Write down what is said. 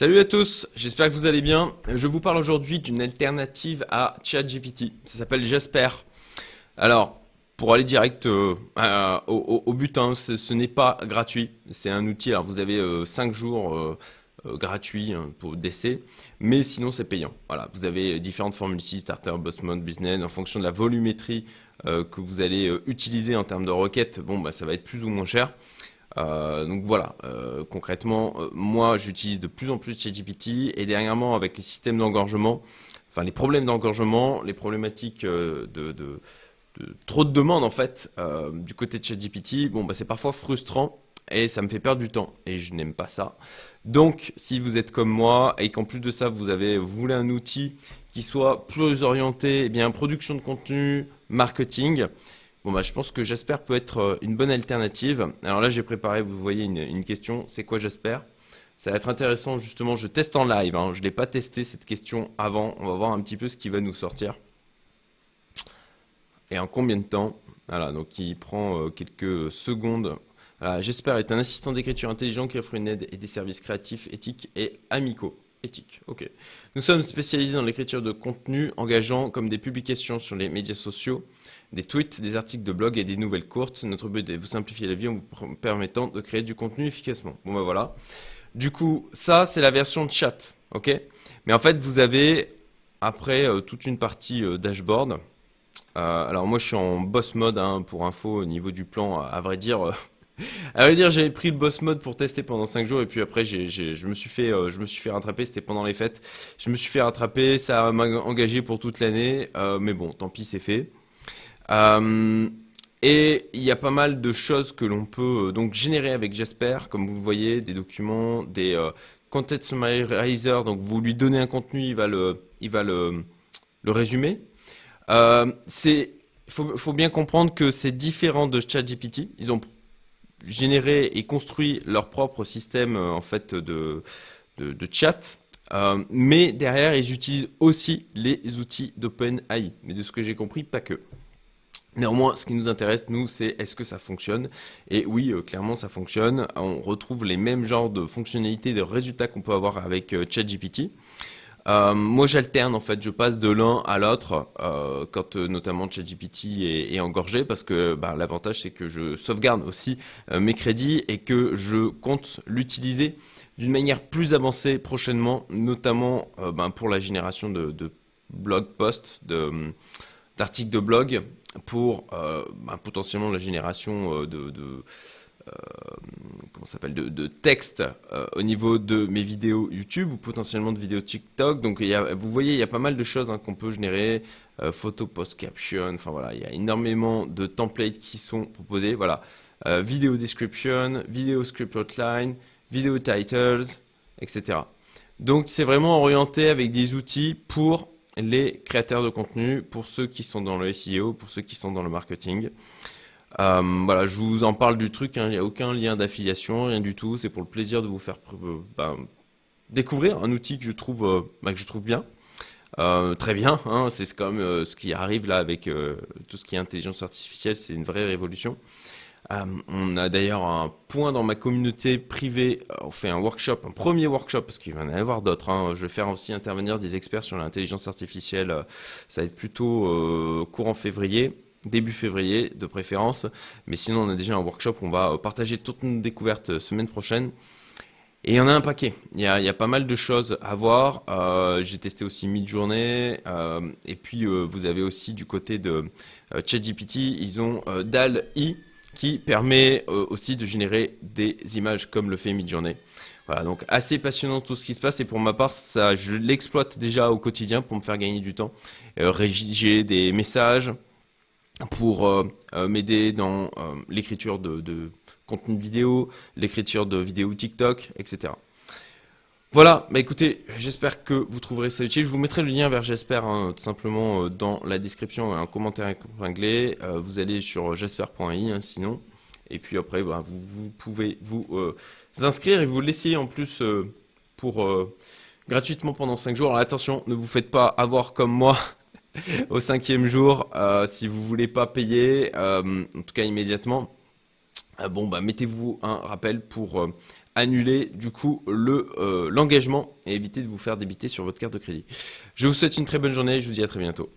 Salut à tous, j'espère que vous allez bien. Je vous parle aujourd'hui d'une alternative à ChatGPT. Ça s'appelle Jasper. Alors, pour aller direct euh, au, but, hein, ce, n'est pas gratuit. C'est un outil. Alors, vous avez 5 euh, jours euh, gratuits hein, pour d'essai, mais sinon c'est payant. Voilà, vous avez différentes formules ici starter, boss mode, business, en fonction de la volumétrie que vous allez utiliser en termes de requêtes. Bon, bah, ça va être plus ou moins cher. Euh, donc voilà, euh, concrètement, euh, moi j'utilise de plus en plus ChatGPT et dernièrement avec les systèmes d'engorgement, enfin les problèmes d'engorgement, les problématiques de, trop de demandes en fait du côté de ChatGPT, bah c'est parfois frustrant et ça me fait perdre du temps et je n'aime pas ça. Donc si vous êtes comme moi et qu'en plus de ça vous avez vous un outil qui soit plus orienté eh bien production de contenu, marketing, Bon bah je pense que j'espère peut être euh, une bonne alternative. Alors là j'ai préparé, vous voyez une, question, c'est quoi j'espère Ça va être intéressant justement, je teste en live, hein. je ne l'ai pas testé cette question avant, on va voir un petit peu ce qui va nous sortir. Et en combien de temps? Voilà, donc il prend euh, quelques secondes. j'espère est un assistant d'écriture intelligent qui offre une aide et des services créatifs, éthiques et amicaux. Éthique, ok. Nous sommes spécialisés dans l'écriture de contenu engageant comme des publications sur les médias sociaux, des tweets, des articles de blog et des nouvelles courtes. Notre but est de vous simplifier la vie en vous permettant de créer du contenu efficacement. Bon ben voilà. Du coup, ça c'est la version chat, ok? Mais en fait, vous avez après euh, toute une partie euh, dashboard. Euh, alors moi je suis en boss mode hein, pour info au niveau du plan, à vrai dire à vrai dire, j'avais pris le boss mode pour tester pendant 5 jours et puis après, je me suis fait, euh, je me suis fait rattraper. C'était pendant les fêtes. Je me suis fait rattraper. Ça m'a engagé pour toute l'année, euh, mais bon, tant pis, c'est fait. Euh, et il y a pas mal de choses que l'on peut donc générer avec Jasper, comme vous voyez, des documents, des content summarizer. Donc vous lui donnez un contenu, il va le, il va le, résumer. c'est, faut, faut bien comprendre que c'est différent de ChatGPT. Ils ont généré et construit leur propre système euh, en fait de, de, chat. Euh, mais derrière, ils utilisent aussi les outils d'OpenAI. Mais de ce que j'ai compris, pas que. Néanmoins, ce qui nous intéresse, nous, c'est est-ce que ça fonctionne? Et oui, euh, clairement, ça fonctionne. On retrouve les mêmes genres de fonctionnalités, de résultats qu'on peut avoir avec ChatGPT. Euh, moi, j'alterne en fait, je passe de l'un à l'autre euh, quand euh, notamment ChatGPT est, est, engorgé parce que bah, l'avantage c'est que je sauvegarde aussi mes crédits et que je compte l'utiliser d'une manière plus avancée prochainement, notamment bah, pour la génération de, blog posts, d'articles de, blog, pour bah, potentiellement la génération de, comment s'appelle de, texte euh, au niveau de mes vidéos YouTube ou potentiellement de vidéos TikTok. Donc vous voyez, il y a pas mal de choses hein, qu'on peut générer. Euh, photo post caption, enfin voilà, il y a énormément de templates qui sont proposés. Voilà, vidéo description, vidéo script outline, vidéo titles, etc. Donc c'est vraiment orienté avec des outils pour les créateurs de contenu, pour ceux qui sont dans le SEO, pour ceux qui sont dans le marketing. Euh, voilà, je vous en parle du truc, hein. il n'y a aucun lien d'affiliation, rien du tout. C'est pour le plaisir de vous faire euh, ben, découvrir un outil que je trouve, euh, ben, je trouve bien. très bien, hein. c'est même ce qui arrive là avec tout ce qui est intelligence artificielle, c'est une vraie révolution. on a d'ailleurs un point dans ma communauté privée, on fait un workshop, un premier workshop, parce qu'il va y en avoir d'autres. Hein. Je vais faire aussi intervenir des experts sur l'intelligence artificielle, ça va être plutôt courant février début février de préférence. Mais sinon, on a déjà un workshop où on va partager toutes nos découvertes euh, semaine prochaine. Et il y en a un paquet. Il y a, pas mal de choses à voir. Euh, j'ai testé aussi Midjourney. Euh, et puis, vous avez aussi du côté de ChatGPT, ils ont DAL-I qui permet aussi de générer des images comme le fait Midjourney. Voilà, donc assez passionnant tout ce qui se passe. Et pour ma part, ça, je l'exploite déjà au quotidien pour me faire gagner du temps. rédiger des messages, pour euh, euh, m'aider dans euh, l'écriture de, contenu vidéo, l'écriture de vidéos TikTok, etc. Voilà, bah écoutez, j'espère que vous trouverez ça utile. Je vous mettrai le lien vers j'espère hein, tout simplement dans la description, un commentaire épinglé. vous allez sur j'espère.i hein, sinon. Et puis après, bah, vous, pouvez vous inscrire et vous l'essayer en plus pour gratuitement pendant 5 jours. Alors attention, ne vous faites pas avoir comme moi au cinquième jour, euh, si vous voulez pas payer, euh, en tout cas immédiatement, euh, bon bah mettez-vous un rappel pour annuler du coup le l'engagement et éviter de vous faire débiter sur votre carte de crédit. Je vous souhaite une très bonne journée, je vous dis à très bientôt.